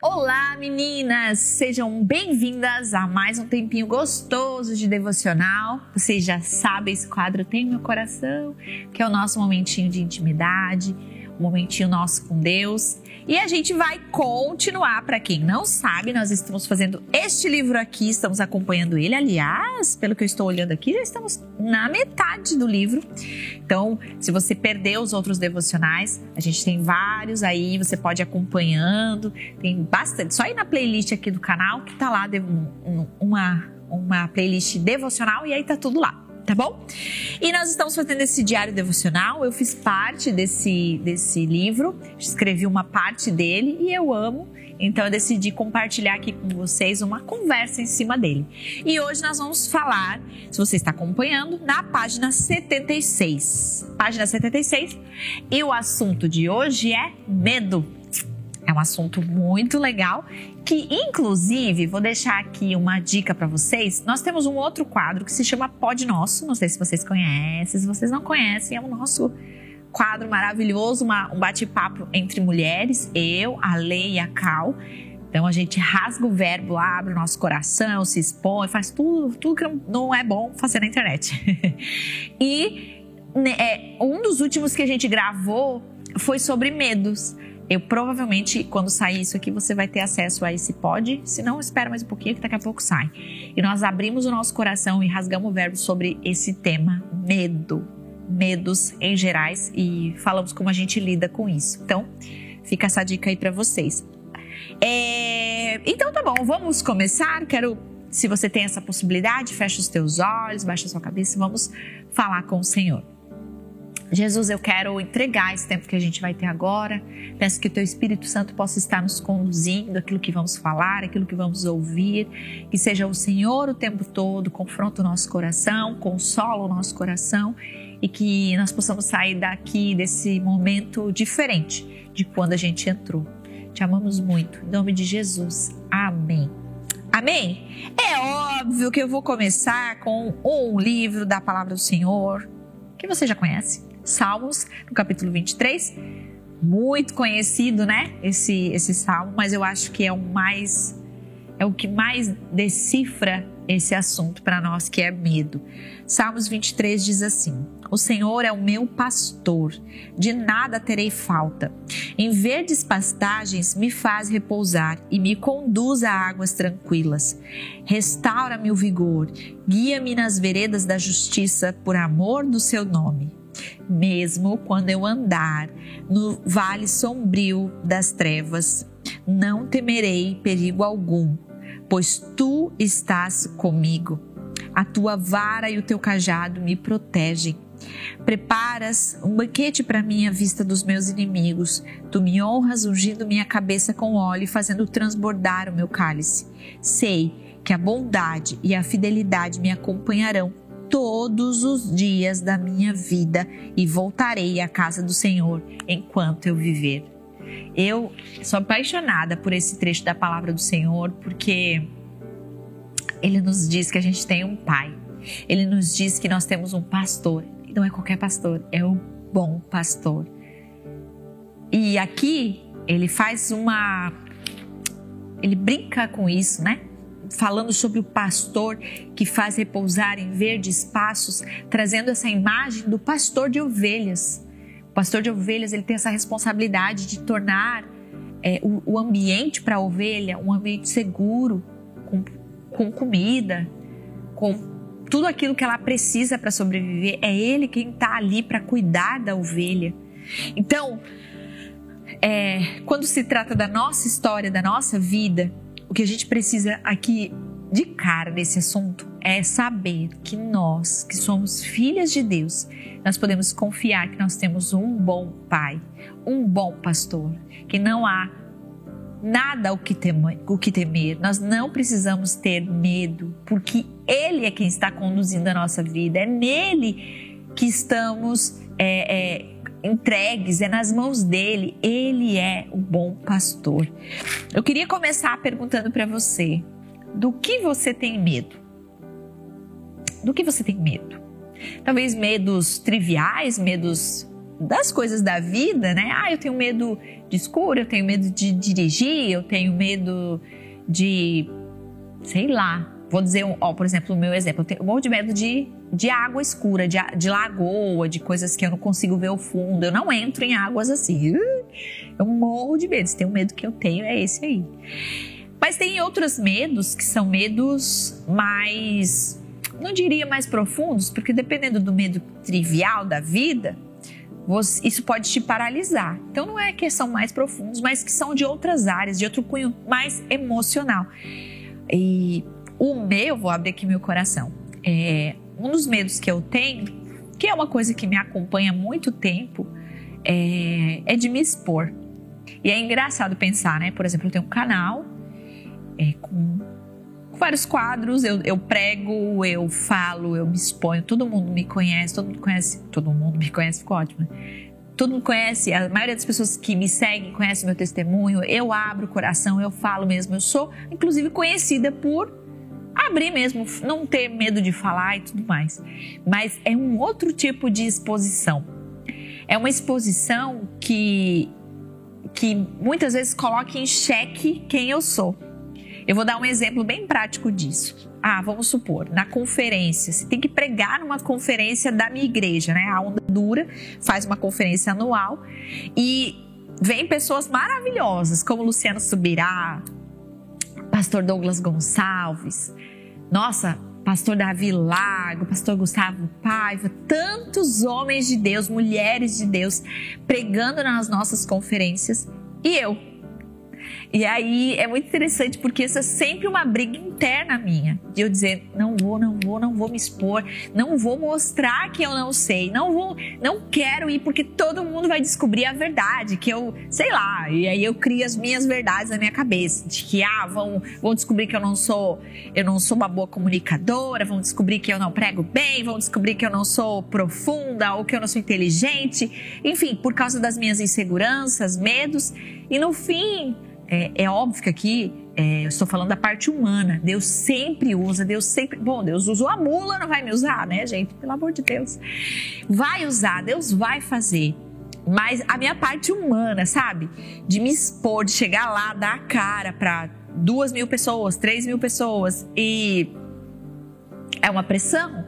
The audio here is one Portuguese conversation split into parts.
Olá, meninas! Sejam bem-vindas a mais um tempinho gostoso de devocional. Vocês já sabem, esse quadro tem meu coração, que é o nosso momentinho de intimidade, momentinho nosso com Deus. E a gente vai continuar. Para quem não sabe, nós estamos fazendo este livro aqui, estamos acompanhando ele. Aliás, pelo que eu estou olhando aqui, já estamos na metade do livro. Então, se você perdeu os outros devocionais, a gente tem vários aí, você pode ir acompanhando. Tem bastante. Só ir na playlist aqui do canal que tá lá uma, uma playlist devocional e aí tá tudo lá tá bom? E nós estamos fazendo esse diário devocional. Eu fiz parte desse, desse livro, escrevi uma parte dele e eu amo. Então eu decidi compartilhar aqui com vocês uma conversa em cima dele. E hoje nós vamos falar, se você está acompanhando, na página 76. Página 76. E o assunto de hoje é medo. É um assunto muito legal que, inclusive, vou deixar aqui uma dica para vocês. Nós temos um outro quadro que se chama Pod Nosso. Não sei se vocês conhecem, se vocês não conhecem, é o nosso quadro maravilhoso, uma, um bate-papo entre mulheres, eu, a Lei e a Cal. Então a gente rasga o verbo, abre o nosso coração, se expõe, faz tudo, tudo que não é bom fazer na internet. e né, é, um dos últimos que a gente gravou foi sobre medos. Eu provavelmente, quando sair isso aqui, você vai ter acesso a esse pod. Se não, espera mais um pouquinho que daqui a pouco sai. E nós abrimos o nosso coração e rasgamos o verbo sobre esse tema, medo. Medos em gerais e falamos como a gente lida com isso. Então, fica essa dica aí para vocês. É... Então tá bom, vamos começar. Quero, se você tem essa possibilidade, fecha os teus olhos, baixa a sua cabeça e vamos falar com o Senhor. Jesus, eu quero entregar esse tempo que a gente vai ter agora. Peço que o Teu Espírito Santo possa estar nos conduzindo, aquilo que vamos falar, aquilo que vamos ouvir. Que seja o Senhor o tempo todo, confronta o nosso coração, consola o nosso coração e que nós possamos sair daqui desse momento diferente de quando a gente entrou. Te amamos muito. Em nome de Jesus. Amém. Amém? É óbvio que eu vou começar com um livro da palavra do Senhor que você já conhece Salmos, no capítulo 23. Muito conhecido, né? Esse, esse salmo, mas eu acho que é o mais. É o que mais decifra esse assunto para nós, que é medo. Salmos 23 diz assim: O Senhor é o meu pastor, de nada terei falta. Em verdes pastagens me faz repousar e me conduz a águas tranquilas. Restaura-me o vigor, guia-me nas veredas da justiça por amor do seu nome mesmo quando eu andar no vale sombrio das trevas, não temerei perigo algum, pois tu estás comigo. A tua vara e o teu cajado me protegem. Preparas um banquete para mim à vista dos meus inimigos. Tu me honras ungindo minha cabeça com óleo e fazendo transbordar o meu cálice. Sei que a bondade e a fidelidade me acompanharão todos os dias da minha vida e voltarei à casa do Senhor enquanto eu viver. Eu sou apaixonada por esse trecho da palavra do Senhor porque ele nos diz que a gente tem um pai. Ele nos diz que nós temos um pastor. E não é qualquer pastor, é o bom pastor. E aqui ele faz uma. Ele brinca com isso, né? Falando sobre o pastor que faz repousar em verdes passos, trazendo essa imagem do pastor de ovelhas. O pastor de ovelhas ele tem essa responsabilidade de tornar é, o, o, ambiente para a ovelha um ambiente seguro, com, com comida, com tudo aquilo que ela precisa para sobreviver. É ele quem está ali para cuidar da ovelha. Então, é, quando se trata da nossa história, da nossa vida, o que a gente precisa aqui de cara nesse assunto é saber que nós, que somos filhas de Deus, nós podemos confiar que nós temos um bom pai, um bom pastor, que não há nada o que, temer, o que temer. Nós não precisamos ter medo, porque Ele é quem está conduzindo a nossa vida, é nele que estamos é, é, entregues, é nas mãos dele. Ele é o bom pastor. Eu queria começar perguntando para você: do que você tem medo? Do que você tem medo? Talvez medos triviais, medos das coisas da vida, né? Ah, eu tenho medo de escuro, eu tenho medo de dirigir, eu tenho medo de, sei lá, vou dizer, ó, por exemplo, o meu exemplo, eu tenho um monte de medo de, de água escura, de, de lagoa, de coisas que eu não consigo ver o fundo, eu não entro em águas assim. Eu morro de medo, se tem um medo que eu tenho é esse aí. Mas tem outros medos que são medos mais, não diria mais profundos, porque dependendo do medo trivial da vida, isso pode te paralisar. Então não é que são mais profundos, mas que são de outras áreas, de outro cunho mais emocional. E o meu, vou abrir aqui meu coração, é um dos medos que eu tenho, que é uma coisa que me acompanha há muito tempo, é, é de me expor. E é engraçado pensar, né? Por exemplo, eu tenho um canal é, com, com, vários quadros, eu, eu prego, eu falo, eu me exponho, todo mundo me conhece, todo mundo conhece, todo mundo me conhece, ficou ótimo, né? Todo mundo conhece, a maioria das pessoas que me seguem conhece meu testemunho, eu abro o coração, eu falo mesmo, eu sou inclusive conhecida por abrir mesmo, não ter medo de falar e tudo mais. Mas é um outro tipo de exposição. É uma exposição que, que muitas vezes coloca em xeque quem eu sou. Eu vou dar um exemplo bem prático disso. Ah, vamos supor, na conferência, você tem que pregar numa conferência da minha igreja, né? A Onda Dura faz uma conferência anual e vem pessoas maravilhosas, como Luciano Subirá, Pastor Douglas Gonçalves, nossa, Pastor Davi Lago, Pastor Gustavo Paiva, tantos homens de Deus, mulheres de Deus pregando nas nossas conferências. E eu e aí é muito interessante porque isso é sempre uma briga interna minha, de eu dizer, não vou, não vou, não vou me expor, não vou mostrar que eu não sei, não vou, não quero ir porque todo mundo vai descobrir a verdade, que eu, sei lá, e aí eu crio as minhas verdades na minha cabeça, de que ah, vão, vão descobrir que eu não sou, eu não sou uma boa comunicadora, vão descobrir que eu não prego bem, vão descobrir que eu não sou profunda ou que eu não sou inteligente, enfim, por causa das minhas inseguranças, medos, e no fim é, é óbvio que aqui é, eu estou falando da parte humana. Deus sempre usa, Deus sempre. Bom, Deus usou a mula, não vai me usar, né, gente? Pelo amor de Deus. Vai usar, Deus vai fazer. Mas a minha parte humana, sabe? De me expor, de chegar lá, dar a cara para duas mil pessoas, três mil pessoas e é uma pressão.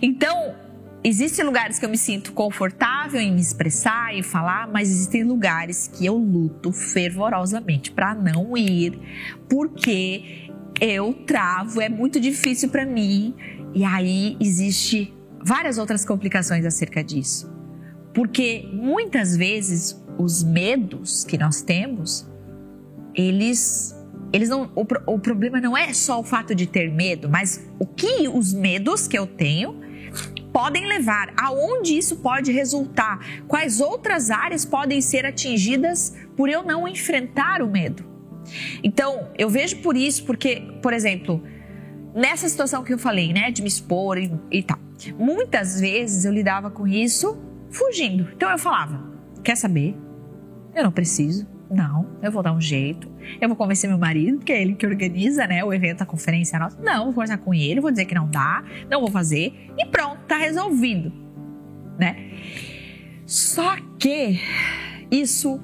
Então, Existem lugares que eu me sinto confortável em me expressar e falar, mas existem lugares que eu luto fervorosamente para não ir, porque eu travo, é muito difícil para mim. E aí existe várias outras complicações acerca disso. Porque muitas vezes os medos que nós temos, eles eles não o, o problema não é só o fato de ter medo, mas o que os medos que eu tenho podem levar, aonde isso pode resultar, quais outras áreas podem ser atingidas por eu não enfrentar o medo. Então, eu vejo por isso, porque, por exemplo, nessa situação que eu falei, né, de me expor e, e tal, muitas vezes eu lidava com isso fugindo. Então eu falava: quer saber? Eu não preciso não, eu vou dar um jeito. Eu vou convencer meu marido, porque é ele que organiza, né, o evento, a conferência nossa. Não, vou conversar com ele, vou dizer que não dá, não vou fazer e pronto, tá resolvido, né? Só que isso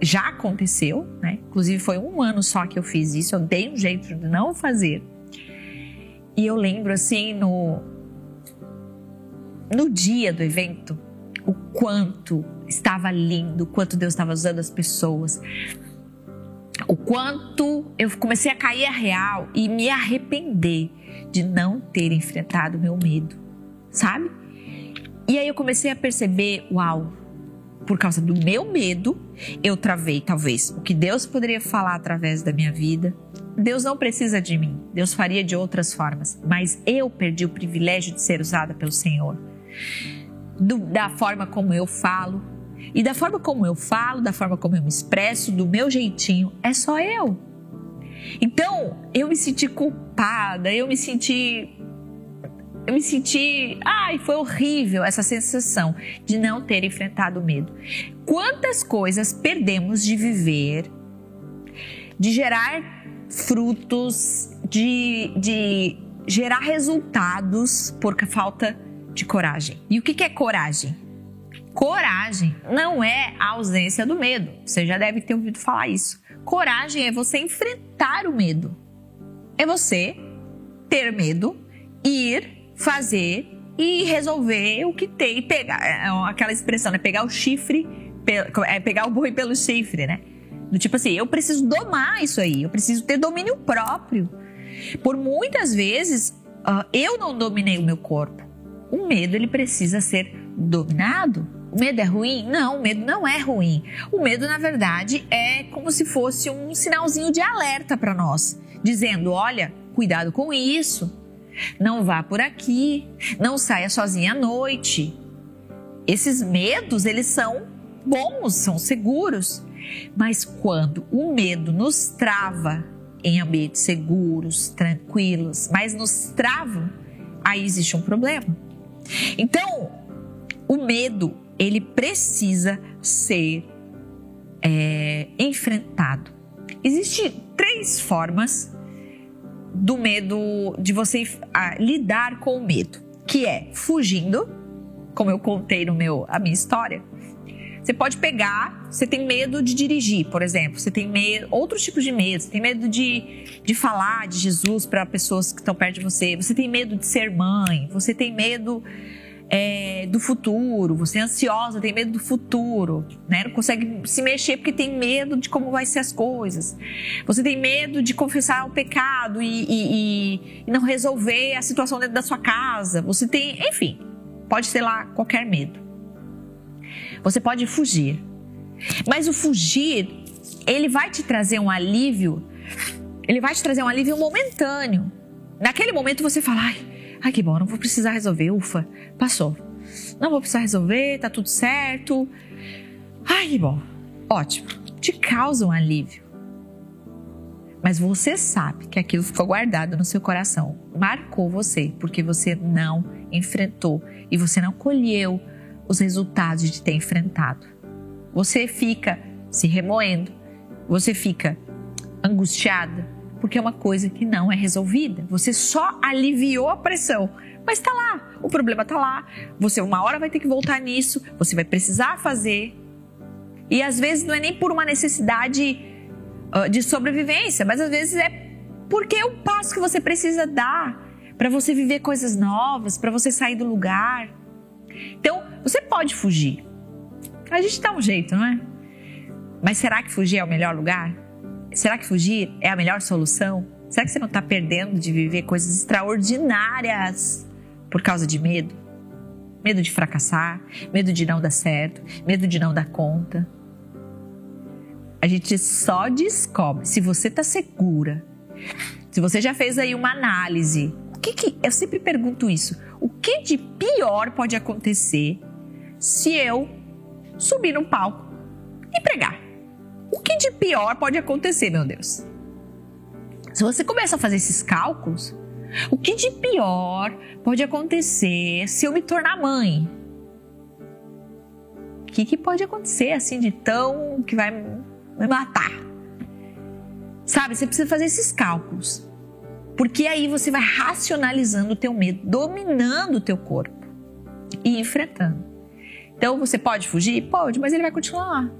já aconteceu, né? Inclusive foi um ano só que eu fiz isso, eu dei um jeito de não fazer. E eu lembro assim no no dia do evento, o quanto estava lindo, o quanto Deus estava usando as pessoas, o quanto eu comecei a cair a real e me arrepender de não ter enfrentado meu medo, sabe? E aí eu comecei a perceber, uau, por causa do meu medo, eu travei talvez o que Deus poderia falar através da minha vida. Deus não precisa de mim, Deus faria de outras formas, mas eu perdi o privilégio de ser usada pelo Senhor do, da forma como eu falo. E da forma como eu falo, da forma como eu me expresso, do meu jeitinho, é só eu. Então, eu me senti culpada, eu me senti. Eu me senti. Ai, foi horrível essa sensação de não ter enfrentado o medo. Quantas coisas perdemos de viver, de gerar frutos, de, de gerar resultados por falta de coragem. E o que é coragem? Coragem não é a ausência do medo. Você já deve ter ouvido falar isso. Coragem é você enfrentar o medo. É você ter medo, ir, fazer e resolver o que tem, pegar é, aquela expressão, né? Pegar o chifre, é pegar o boi pelo chifre, né? Do tipo assim, eu preciso domar isso aí, eu preciso ter domínio próprio. Por muitas vezes, uh, eu não dominei o meu corpo. O medo ele precisa ser dominado. O medo é ruim? Não, o medo não é ruim. O medo, na verdade, é como se fosse um sinalzinho de alerta para nós, dizendo: olha, cuidado com isso, não vá por aqui, não saia sozinha à noite. Esses medos, eles são bons, são seguros. Mas quando o medo nos trava em ambientes seguros, tranquilos, mas nos trava, aí existe um problema. Então, o medo ele precisa ser é, enfrentado. Existem três formas do medo, de você a, lidar com o medo, que é fugindo, como eu contei no meu a minha história. Você pode pegar, você tem medo de dirigir, por exemplo, você tem medo, outros tipos de medo, você tem medo de, de falar de Jesus para pessoas que estão perto de você, você tem medo de ser mãe, você tem medo é, do futuro, você é ansiosa, tem medo do futuro, né? Não consegue se mexer porque tem medo de como vai ser as coisas. Você tem medo de confessar o pecado e, e, e não resolver a situação dentro da sua casa. Você tem, enfim, pode ser lá qualquer medo. Você pode fugir, mas o fugir ele vai te trazer um alívio. Ele vai te trazer um alívio momentâneo. Naquele momento você fala, ai, Ai, que bom, não vou precisar resolver. Ufa, passou. Não vou precisar resolver, tá tudo certo. Ai, que bom. Ótimo. Te causa um alívio. Mas você sabe que aquilo ficou guardado no seu coração, marcou você, porque você não enfrentou e você não colheu os resultados de ter enfrentado. Você fica se remoendo, você fica angustiada, porque é uma coisa que não é resolvida. Você só aliviou a pressão, mas está lá, o problema está lá. Você uma hora vai ter que voltar nisso, você vai precisar fazer. E às vezes não é nem por uma necessidade uh, de sobrevivência, mas às vezes é porque é o passo que você precisa dar para você viver coisas novas, para você sair do lugar. Então, você pode fugir. A gente dá um jeito, não é? Mas será que fugir é o melhor lugar? Será que fugir é a melhor solução? Será que você não está perdendo de viver coisas extraordinárias por causa de medo? Medo de fracassar, medo de não dar certo, medo de não dar conta. A gente só descobre se você está segura, se você já fez aí uma análise. O que, que eu sempre pergunto isso? O que de pior pode acontecer se eu subir no palco e pregar? O que de pior pode acontecer, meu Deus? Se você começa a fazer esses cálculos, o que de pior pode acontecer se eu me tornar mãe? O que, que pode acontecer assim de tão que vai me matar? Sabe, você precisa fazer esses cálculos. Porque aí você vai racionalizando o teu medo, dominando o teu corpo e enfrentando. Então você pode fugir? Pode, mas ele vai continuar lá.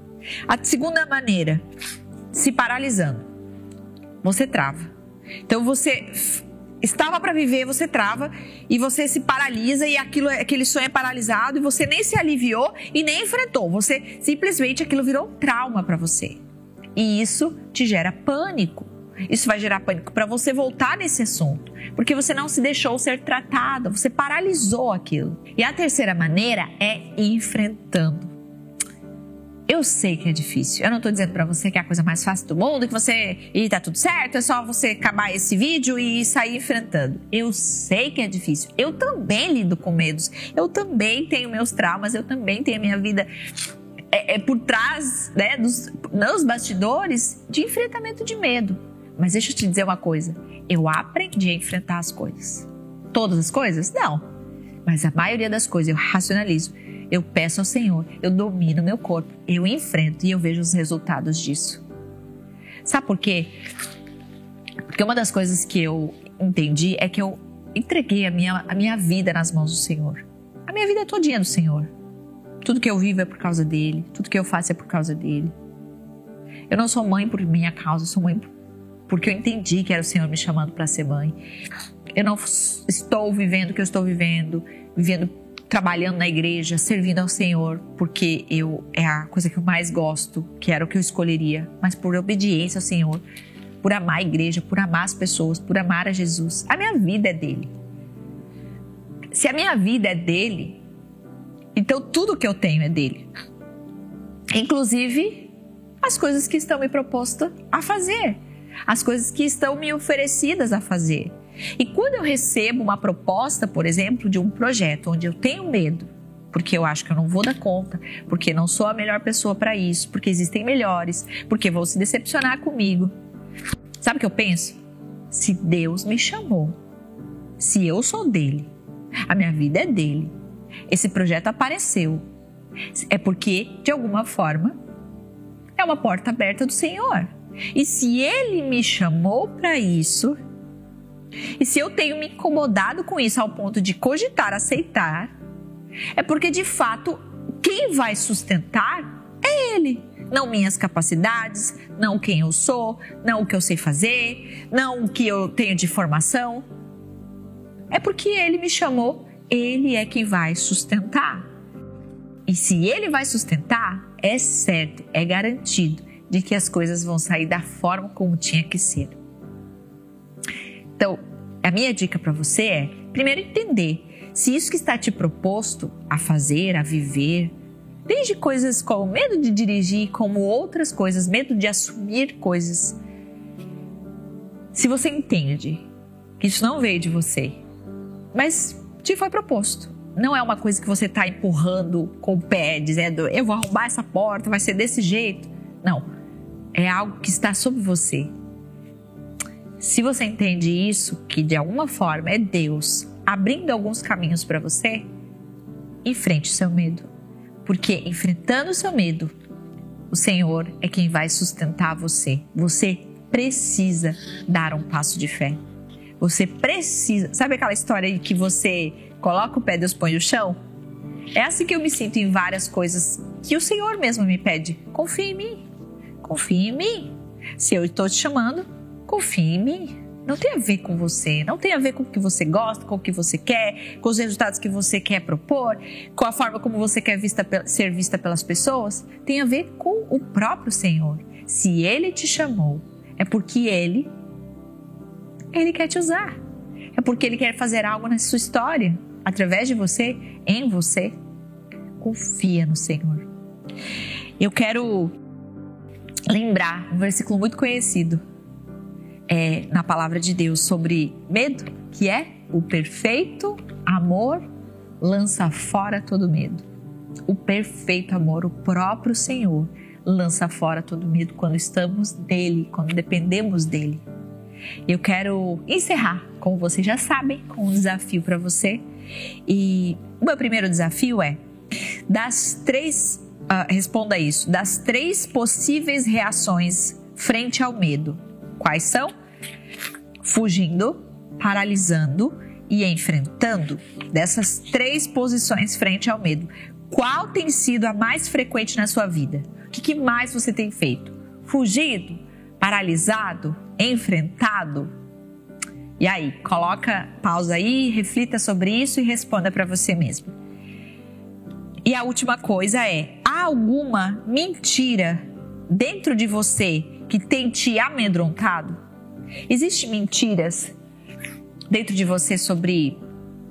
A segunda maneira, se paralisando. Você trava. Então você estava para viver, você trava e você se paralisa e aquilo, aquele sonho é paralisado e você nem se aliviou e nem enfrentou. Você simplesmente aquilo virou trauma para você. E isso te gera pânico. Isso vai gerar pânico para você voltar nesse assunto, porque você não se deixou ser tratada, você paralisou aquilo. E a terceira maneira é enfrentando. Eu sei que é difícil. Eu não tô dizendo para você que é a coisa mais fácil do mundo, que você e tá tudo certo, é só você acabar esse vídeo e sair enfrentando. Eu sei que é difícil. Eu também lido com medos. Eu também tenho meus traumas, eu também tenho a minha vida é, é por trás, né, dos nos bastidores de enfrentamento de medo. Mas deixa eu te dizer uma coisa, eu aprendi a enfrentar as coisas. Todas as coisas? Não. Mas a maioria das coisas eu racionalizo eu peço ao Senhor, eu domino meu corpo, eu enfrento e eu vejo os resultados disso. Sabe por quê? Porque uma das coisas que eu entendi é que eu entreguei a minha, a minha vida nas mãos do Senhor. A minha vida é todinha do Senhor. Tudo que eu vivo é por causa dele. Tudo que eu faço é por causa dele. Eu não sou mãe por minha causa, eu sou mãe porque eu entendi que era o Senhor me chamando para ser mãe. Eu não estou vivendo o que eu estou vivendo, vivendo trabalhando na igreja, servindo ao Senhor, porque eu é a coisa que eu mais gosto, que era o que eu escolheria, mas por obediência ao Senhor, por amar a igreja, por amar as pessoas, por amar a Jesus. A minha vida é dele. Se a minha vida é dele, então tudo que eu tenho é dele. Inclusive as coisas que estão me propostas a fazer, as coisas que estão me oferecidas a fazer. E quando eu recebo uma proposta, por exemplo, de um projeto onde eu tenho medo, porque eu acho que eu não vou dar conta, porque não sou a melhor pessoa para isso, porque existem melhores, porque vão se decepcionar comigo. Sabe o que eu penso? Se Deus me chamou, se eu sou dele, a minha vida é dele, esse projeto apareceu, é porque, de alguma forma, é uma porta aberta do Senhor. E se ele me chamou para isso, e se eu tenho me incomodado com isso ao ponto de cogitar aceitar, é porque de fato quem vai sustentar é Ele. Não minhas capacidades, não quem eu sou, não o que eu sei fazer, não o que eu tenho de formação. É porque Ele me chamou, Ele é quem vai sustentar. E se Ele vai sustentar, é certo, é garantido de que as coisas vão sair da forma como tinha que ser. Então, a minha dica para você é, primeiro entender se isso que está te proposto a fazer, a viver, desde coisas como medo de dirigir, como outras coisas, medo de assumir coisas. Se você entende que isso não veio de você, mas te foi proposto, não é uma coisa que você está empurrando com o pé, dizendo eu vou arrombar essa porta, vai ser desse jeito. Não, é algo que está sobre você. Se você entende isso, que de alguma forma é Deus abrindo alguns caminhos para você, enfrente o seu medo. Porque enfrentando o seu medo, o Senhor é quem vai sustentar você. Você precisa dar um passo de fé. Você precisa. Sabe aquela história de que você coloca o pé, Deus põe o chão? É assim que eu me sinto em várias coisas que o Senhor mesmo me pede. Confia em mim. Confia em mim. Se eu estou te chamando, confie em mim. Não tem a ver com você, não tem a ver com o que você gosta, com o que você quer, com os resultados que você quer propor, com a forma como você quer vista, ser vista pelas pessoas. Tem a ver com o próprio Senhor. Se Ele te chamou, é porque Ele, Ele quer te usar. É porque Ele quer fazer algo na sua história, através de você, em você. Confia no Senhor. Eu quero lembrar um versículo muito conhecido é, na palavra de Deus sobre medo, que é o perfeito amor lança fora todo medo. O perfeito amor, o próprio Senhor, lança fora todo medo quando estamos dele, quando dependemos dele. Eu quero encerrar, como vocês já sabem, com um desafio para você. E o meu primeiro desafio é: das três, uh, responda isso, das três possíveis reações frente ao medo, Quais são? Fugindo, paralisando e enfrentando. Dessas três posições frente ao medo, qual tem sido a mais frequente na sua vida? O que, mais você tem feito? Fugido, paralisado, enfrentado? E aí, coloca pausa aí, reflita sobre isso e responda para você mesmo. E a última coisa é: há alguma mentira dentro de você que tem te amedrontado? Existem mentiras dentro de você sobre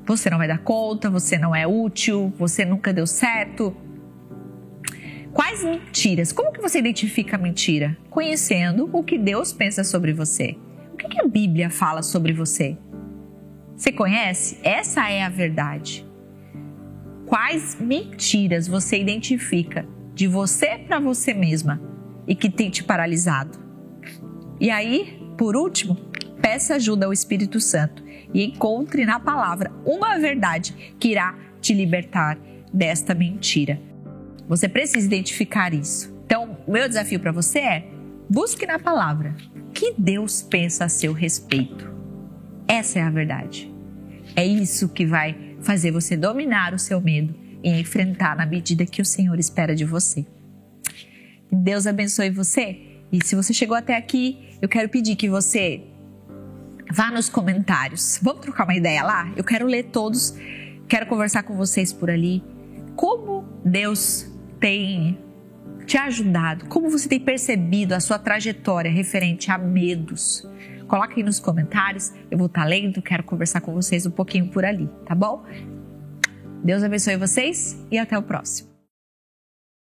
você não vai dar conta, você não é útil, você nunca deu certo? Quais mentiras? Como que você identifica a mentira? Conhecendo o que Deus pensa sobre você. O que a Bíblia fala sobre você? Você conhece? Essa é a verdade. Quais mentiras você identifica de você para você mesma e que tem te paralisado. E aí, por último, peça ajuda ao Espírito Santo e encontre na palavra uma verdade que irá te libertar desta mentira. Você precisa identificar isso. Então, o meu desafio para você é: busque na palavra o que Deus pensa a seu respeito. Essa é a verdade. É isso que vai fazer você dominar o seu medo e enfrentar na medida que o Senhor espera de você. Deus abençoe você. E se você chegou até aqui, eu quero pedir que você vá nos comentários. Vamos trocar uma ideia lá? Eu quero ler todos, quero conversar com vocês por ali. Como Deus tem te ajudado? Como você tem percebido a sua trajetória referente a medos? Coloque aí nos comentários, eu vou estar lendo, quero conversar com vocês um pouquinho por ali, tá bom? Deus abençoe vocês e até o próximo.